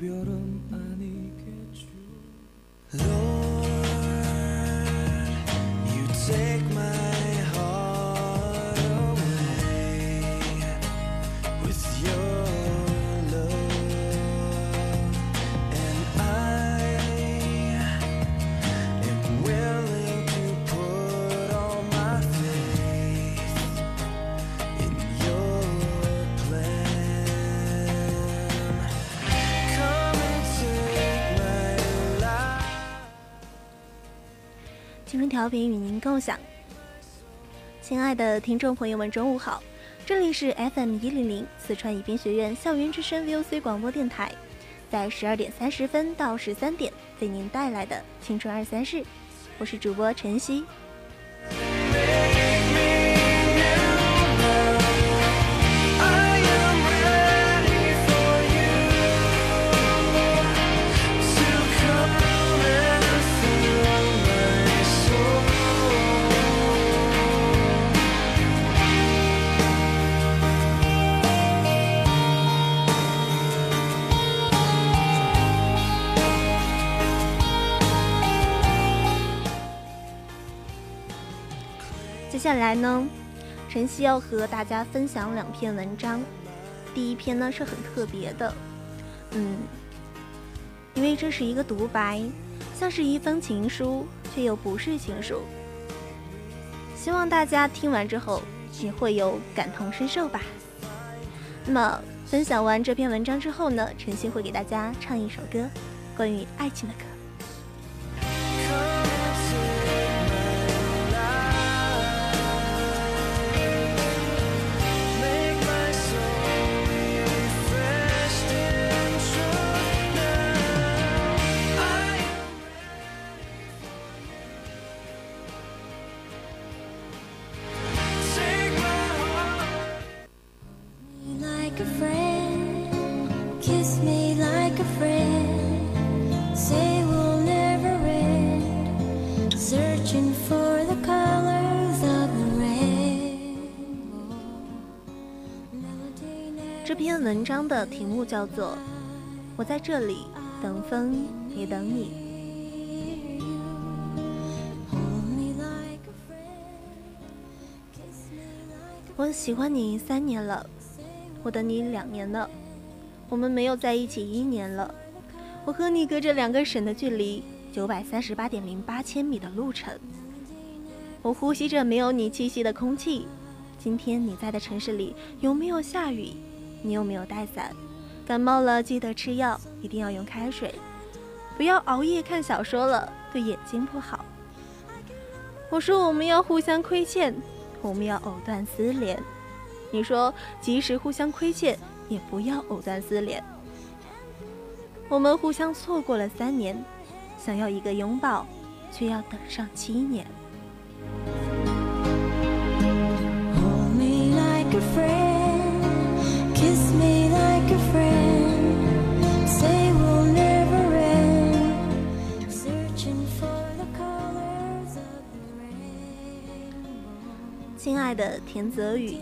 이별은 아니겠죠 调频与您共享，亲爱的听众朋友们，中午好！这里是 FM 一零零四川宜宾学院校园之声 VOC 广播电台，在十二点三十分到十三点为您带来的青春二三事，我是主播晨曦。下来呢，晨曦要和大家分享两篇文章。第一篇呢是很特别的，嗯，因为这是一个独白，像是一封情书，却又不是情书。希望大家听完之后也会有感同身受吧。那么分享完这篇文章之后呢，晨曦会给大家唱一首歌，关于爱情的歌。文章的题目叫做《我在这里等风也等你》。我喜欢你三年了，我等你两年了，我们没有在一起一年了。我和你隔着两个省的距离，九百三十八点零八千米的路程。我呼吸着没有你气息的空气。今天你在的城市里有没有下雨？你有没有带伞？感冒了记得吃药，一定要用开水，不要熬夜看小说了，对眼睛不好。我说我们要互相亏欠，我们要藕断丝连。你说即使互相亏欠，也不要藕断丝连。我们互相错过了三年，想要一个拥抱，却要等上七年。亲爱的田泽宇，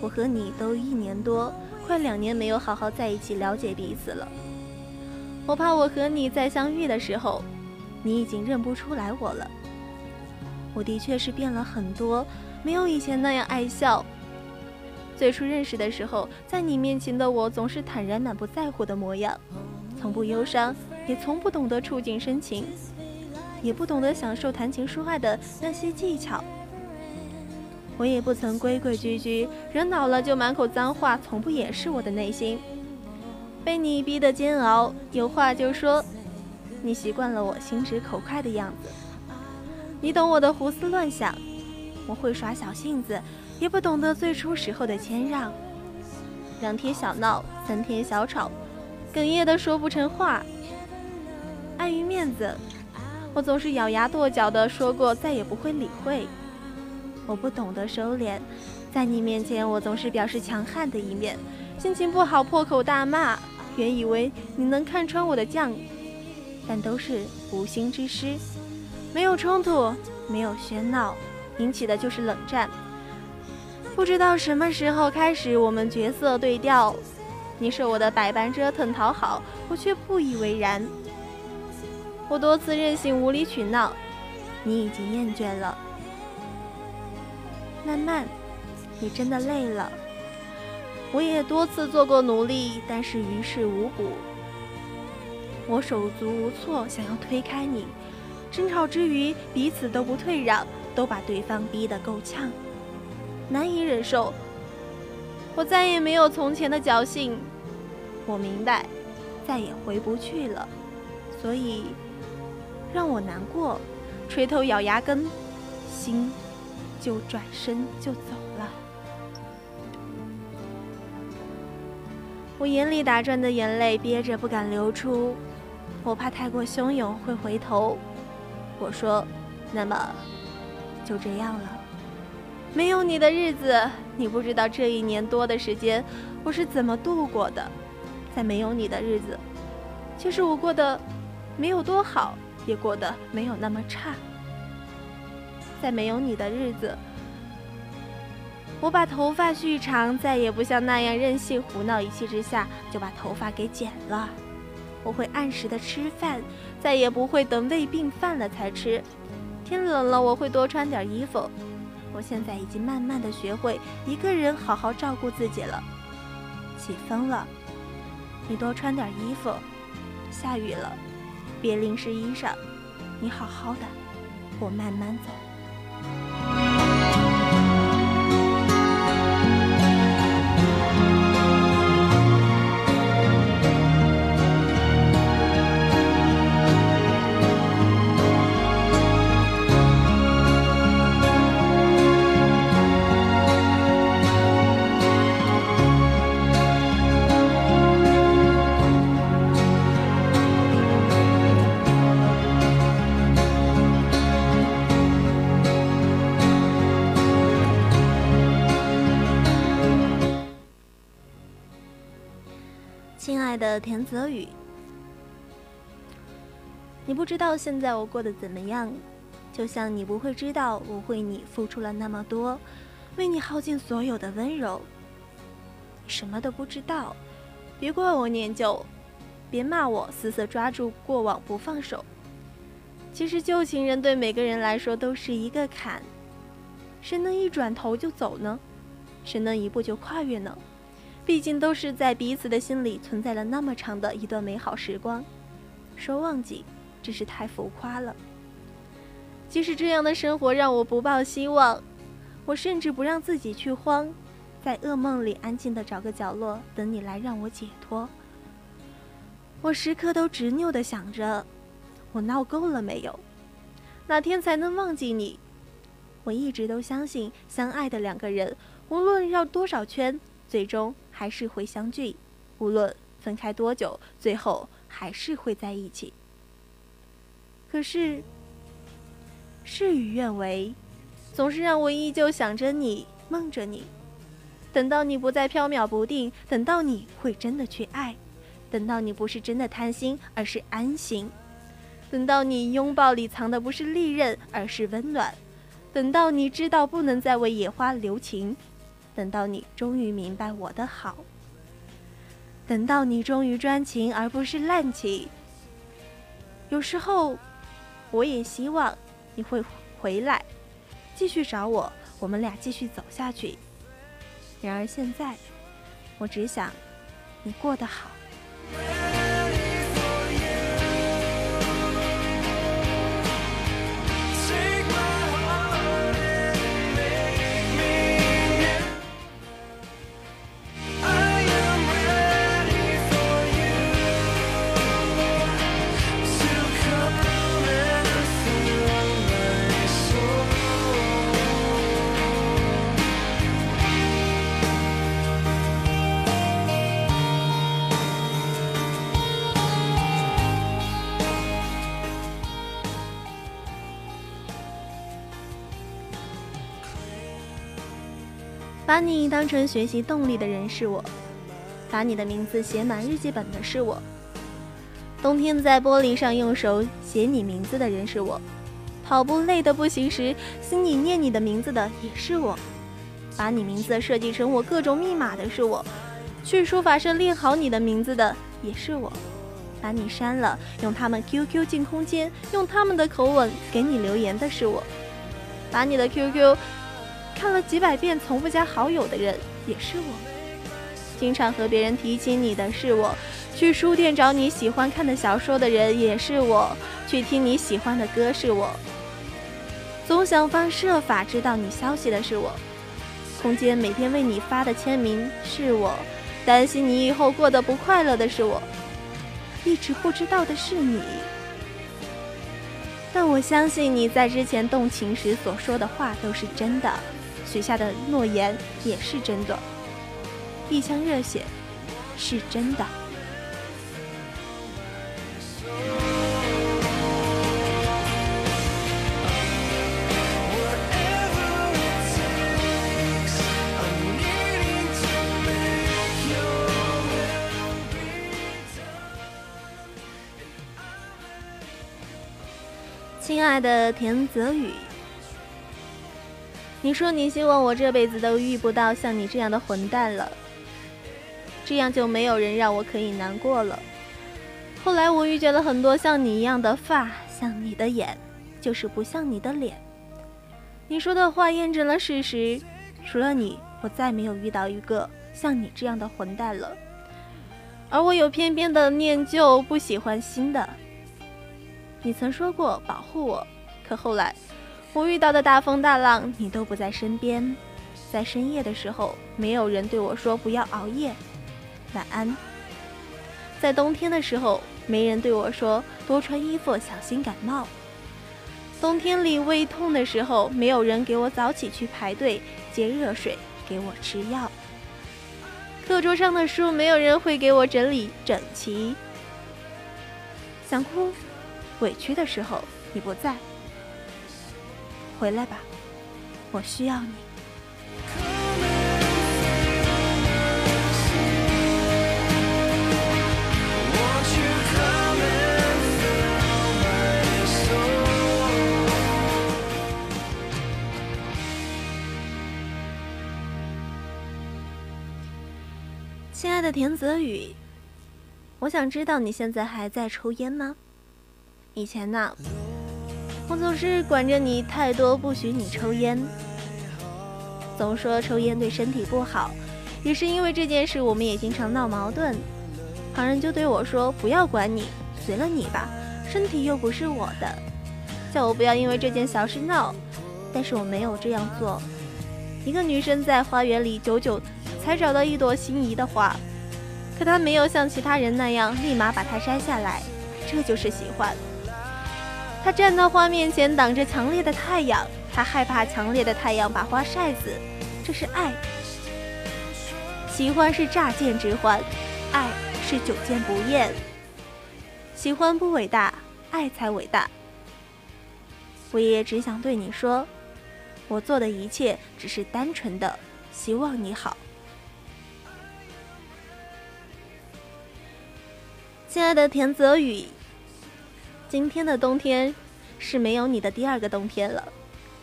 我和你都一年多，快两年没有好好在一起了解彼此了。我怕我和你再相遇的时候，你已经认不出来我了。我的确是变了很多，没有以前那样爱笑。最初认识的时候，在你面前的我总是坦然满不在乎的模样，从不忧伤，也从不懂得触景生情，也不懂得享受谈情说爱的那些技巧。我也不曾规规矩矩，人老了就满口脏话，从不掩饰我的内心。被你逼得煎熬，有话就说。你习惯了我心直口快的样子，你懂我的胡思乱想。我会耍小性子，也不懂得最初时候的谦让。两天小闹，三天小吵，哽咽的说不成话。碍于面子，我总是咬牙跺脚的说过再也不会理会。我不懂得收敛，在你面前我总是表示强悍的一面，心情不好破口大骂。原以为你能看穿我的犟，但都是无心之失。没有冲突，没有喧闹，引起的就是冷战。不知道什么时候开始，我们角色对调。你是我的百般折腾讨好，我却不以为然。我多次任性无理取闹，你已经厌倦了。慢慢，你真的累了。我也多次做过努力，但是于事无补。我手足无措，想要推开你，争吵之余彼此都不退让，都把对方逼得够呛，难以忍受。我再也没有从前的侥幸，我明白，再也回不去了，所以让我难过，垂头咬牙根，心就转身就走了。我眼里打转的眼泪憋着不敢流出，我怕太过汹涌会回头。我说：“那么就这样了。没有你的日子，你不知道这一年多的时间我是怎么度过的。在没有你的日子，其实我过得没有多好，也过得没有那么差。在没有你的日子。”我把头发蓄长，再也不像那样任性胡闹，一气之下就把头发给剪了。我会按时的吃饭，再也不会等胃病犯了才吃。天冷了，我会多穿点衣服。我现在已经慢慢的学会一个人好好照顾自己了。起风了，你多穿点衣服。下雨了，别淋湿衣裳。你好好的，我慢慢走。的田泽宇，你不知道现在我过得怎么样，就像你不会知道我为你付出了那么多，为你耗尽所有的温柔。你什么都不知道，别怪我念旧，别骂我死死抓住过往不放手。其实旧情人对每个人来说都是一个坎，谁能一转头就走呢？谁能一步就跨越呢？毕竟都是在彼此的心里存在了那么长的一段美好时光，说忘记，真是太浮夸了。即使这样的生活让我不抱希望，我甚至不让自己去慌，在噩梦里安静的找个角落等你来让我解脱。我时刻都执拗的想着，我闹够了没有？哪天才能忘记你？我一直都相信，相爱的两个人，无论绕多少圈，最终。还是会相聚，无论分开多久，最后还是会在一起。可是事与愿违，总是让我依旧想着你，梦着你。等到你不再飘渺不定，等到你会真的去爱，等到你不是真的贪心，而是安心，等到你拥抱里藏的不是利刃，而是温暖，等到你知道不能再为野花留情。等到你终于明白我的好，等到你终于专情而不是滥情。有时候，我也希望你会回来，继续找我，我们俩继续走下去。然而现在，我只想你过得好。你当成学习动力的人是我，把你的名字写满日记本的是我。冬天在玻璃上用手写你名字的人是我，跑步累得不行时心里念你的名字的也是我，把你名字设计成我各种密码的是我，去书法社练好你的名字的也是我，把你删了用他们 QQ 进空间，用他们的口吻给你留言的是我，把你的 QQ 看了几百遍从不加好友的人也是我，经常和别人提起你的是我。去书店找你喜欢看的小说的人也是我，去听你喜欢的歌是我，总想方设法知道你消息的是我，空间每天为你发的签名是我，担心你以后过得不快乐的是我，一直不知道的是你，但我相信你在之前动情时所说的话都是真的，许下的诺言也是真的，一腔热血是真的。亲爱的田泽宇，你说你希望我这辈子都遇不到像你这样的混蛋了，这样就没有人让我可以难过了。后来我遇见了很多像你一样的发，像你的眼，就是不像你的脸。你说的话验证了事实，除了你，我再没有遇到一个像你这样的混蛋了。而我又偏偏的念旧，不喜欢新的。你曾说过保护我，可后来我遇到的大风大浪，你都不在身边。在深夜的时候，没有人对我说不要熬夜，晚安。在冬天的时候，没人对我说多穿衣服，小心感冒。冬天里胃痛的时候，没有人给我早起去排队接热水给我吃药。课桌上的书，没有人会给我整理整齐。想哭。委屈的时候你不在，回来吧，我需要你。亲爱的田泽宇，我想知道你现在还在抽烟吗？以前呢，我总是管着你太多，不许你抽烟，总说抽烟对身体不好。也是因为这件事，我们也经常闹矛盾。旁人就对我说：“不要管你，随了你吧，身体又不是我的。”叫我不要因为这件小事闹，但是我没有这样做。一个女生在花园里久久才找到一朵心仪的花，可她没有像其他人那样立马把它摘下来，这就是喜欢。他站到花面前，挡着强烈的太阳。他害怕强烈的太阳把花晒死，这是爱。喜欢是乍见之欢，爱是久见不厌。喜欢不伟大，爱才伟大。我也只想对你说，我做的一切只是单纯的希望你好。亲爱的田泽宇。今天的冬天是没有你的第二个冬天了。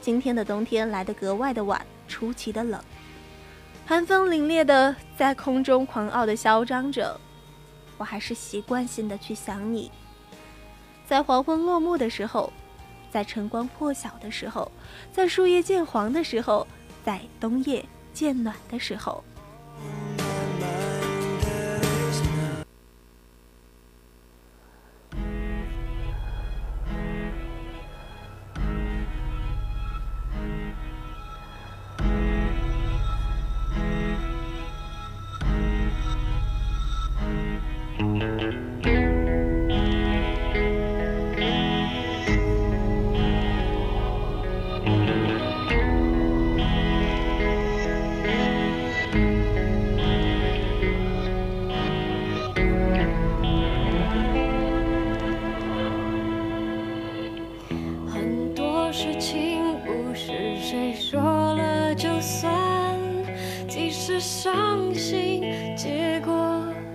今天的冬天来得格外的晚，出奇的冷，寒风凛冽的在空中狂傲的嚣张着。我还是习惯性的去想你，在黄昏落幕的时候，在晨光破晓的时候，在树叶渐黄的时候，在冬夜渐暖的时候。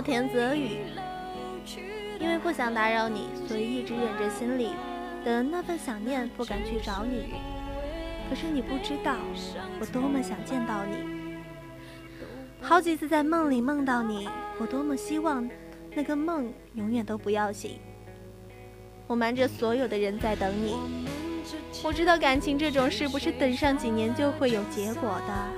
田泽宇，因为不想打扰你，所以一直忍着心里的那份想念，不敢去找你。可是你不知道，我多么想见到你。好几次在梦里梦到你，我多么希望那个梦永远都不要醒。我瞒着所有的人在等你。我知道感情这种事不是等上几年就会有结果的。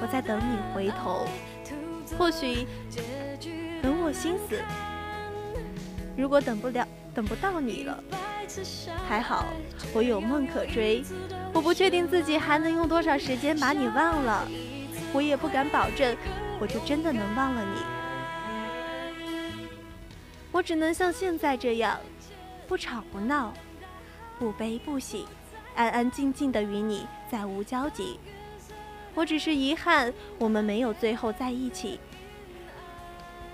我在等你回头，或许等我心死。如果等不了，等不到你了，还好我有梦可追。我不确定自己还能用多少时间把你忘了，我也不敢保证我就真的能忘了你。我只能像现在这样，不吵不闹，不悲不喜，安安静静的与你再无交集。我只是遗憾，我们没有最后在一起。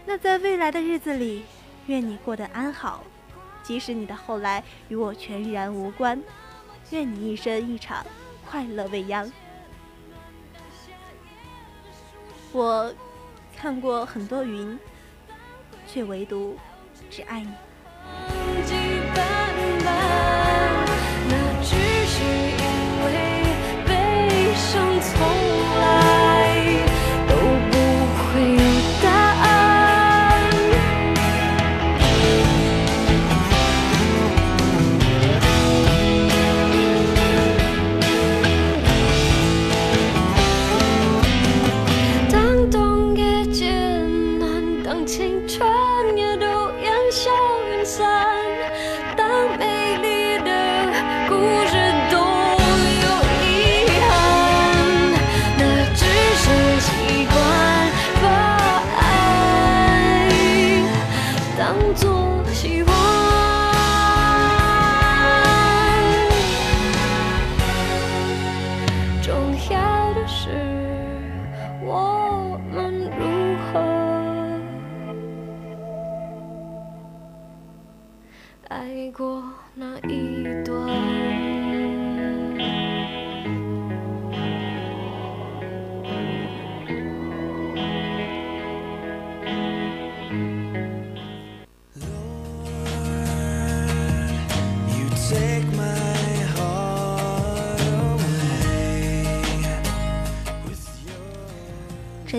那在未来的日子里，愿你过得安好，即使你的后来与我全然无关。愿你一生一场快乐未央。我看过很多云，却唯独只爱你。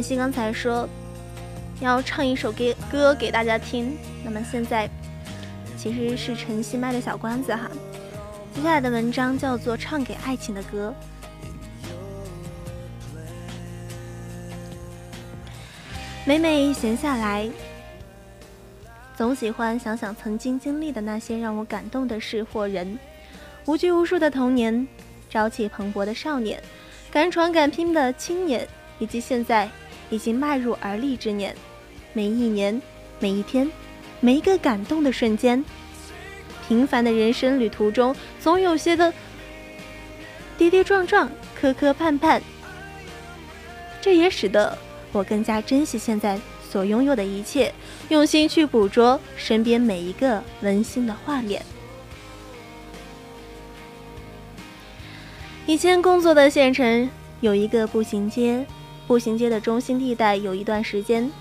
晨曦刚才说要唱一首给歌给大家听，那么现在其实是晨曦卖的小关子哈。接下来的文章叫做《唱给爱情的歌》。每每闲下来，总喜欢想想曾经经历的那些让我感动的事或人，无拘无束的童年，朝气蓬勃的少年，敢闯敢拼的青年，以及现在已经迈入而立之年。每一年，每一天，每一个感动的瞬间，平凡的人生旅途中，总有些的跌跌撞撞、磕磕绊绊。这也使得我更加珍惜现在所拥有的一切，用心去捕捉身边每一个温馨的画面。以前工作的县城有一个步行街，步行街的中心地带有一段时间，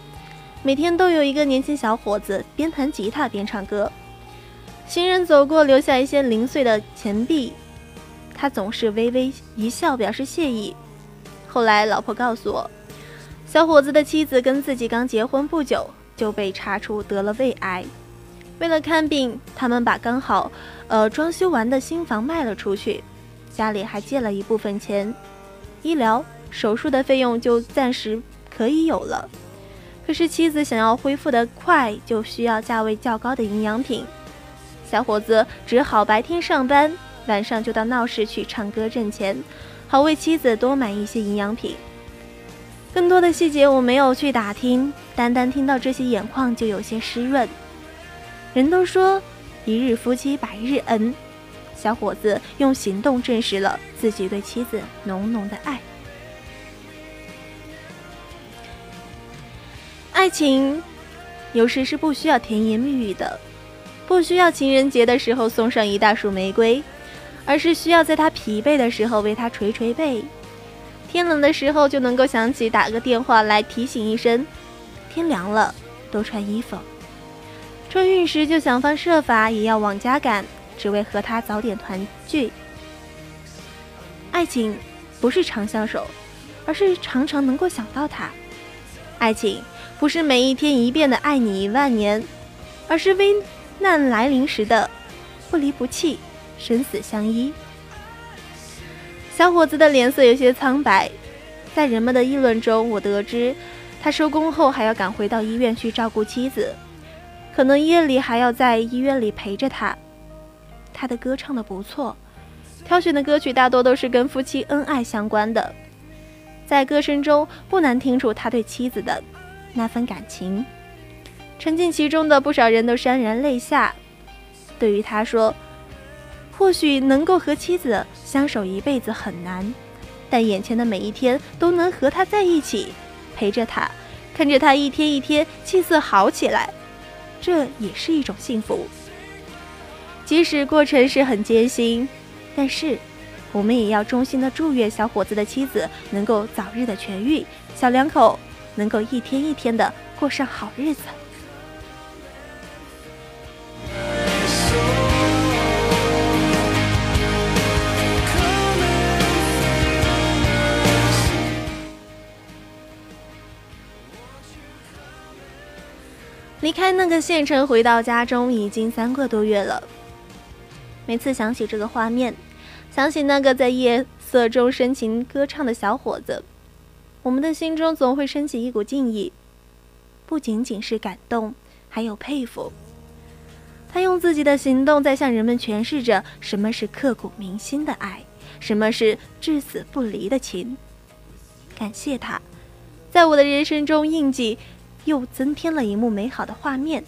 每天都有一个年轻小伙子边弹吉他边唱歌。行人走过，留下一些零碎的钱币，他总是微微一笑表示谢意。后来老婆告诉我，小伙子的妻子跟自己刚结婚不久就被查出得了胃癌，为了看病，他们把刚好呃装修完的新房卖了出去，家里还借了一部分钱，医疗。手术的费用就暂时可以有了，可是妻子想要恢复得快，就需要价位较高的营养品。小伙子只好白天上班，晚上就到闹市去唱歌挣钱，好为妻子多买一些营养品。更多的细节我没有去打听，单单听到这些，眼眶就有些湿润。人都说一日夫妻百日恩，小伙子用行动证实了自己对妻子浓浓的爱。爱情有时是不需要甜言蜜语的，不需要情人节的时候送上一大束玫瑰，而是需要在他疲惫的时候为他捶捶背，天冷的时候就能够想起打个电话来提醒一声，天凉了多穿衣服。春运时就想方设法也要往家赶，只为和他早点团聚。爱情不是长相守，而是常常能够想到他。爱情。不是每一天一遍的爱你一万年，而是危难来临时的不离不弃，生死相依。小伙子的脸色有些苍白，在人们的议论中，我得知他收工后还要赶回到医院去照顾妻子，可能夜里还要在医院里陪着他。他的歌唱的不错，挑选的歌曲大多都是跟夫妻恩爱相关的，在歌声中不难听出他对妻子的。那份感情，沉浸其中的不少人都潸然泪下。对于他说，或许能够和妻子相守一辈子很难，但眼前的每一天都能和他在一起，陪着他，看着他一天一天气色好起来，这也是一种幸福。即使过程是很艰辛，但是我们也要衷心的祝愿小伙子的妻子能够早日的痊愈，小两口。能够一天一天的过上好日子。离开那个县城，回到家中已经三个多月了。每次想起这个画面，想起那个在夜色中深情歌唱的小伙子。我们的心中总会升起一股敬意，不仅仅是感动，还有佩服。他用自己的行动在向人们诠释着什么是刻骨铭心的爱，什么是至死不离的情。感谢他，在我的人生中印记又增添了一幕美好的画面。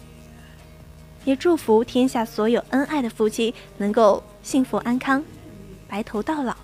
也祝福天下所有恩爱的夫妻能够幸福安康，白头到老。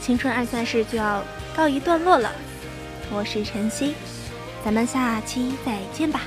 青春二三事就要告一段落了。我是晨曦，咱们下期再见吧。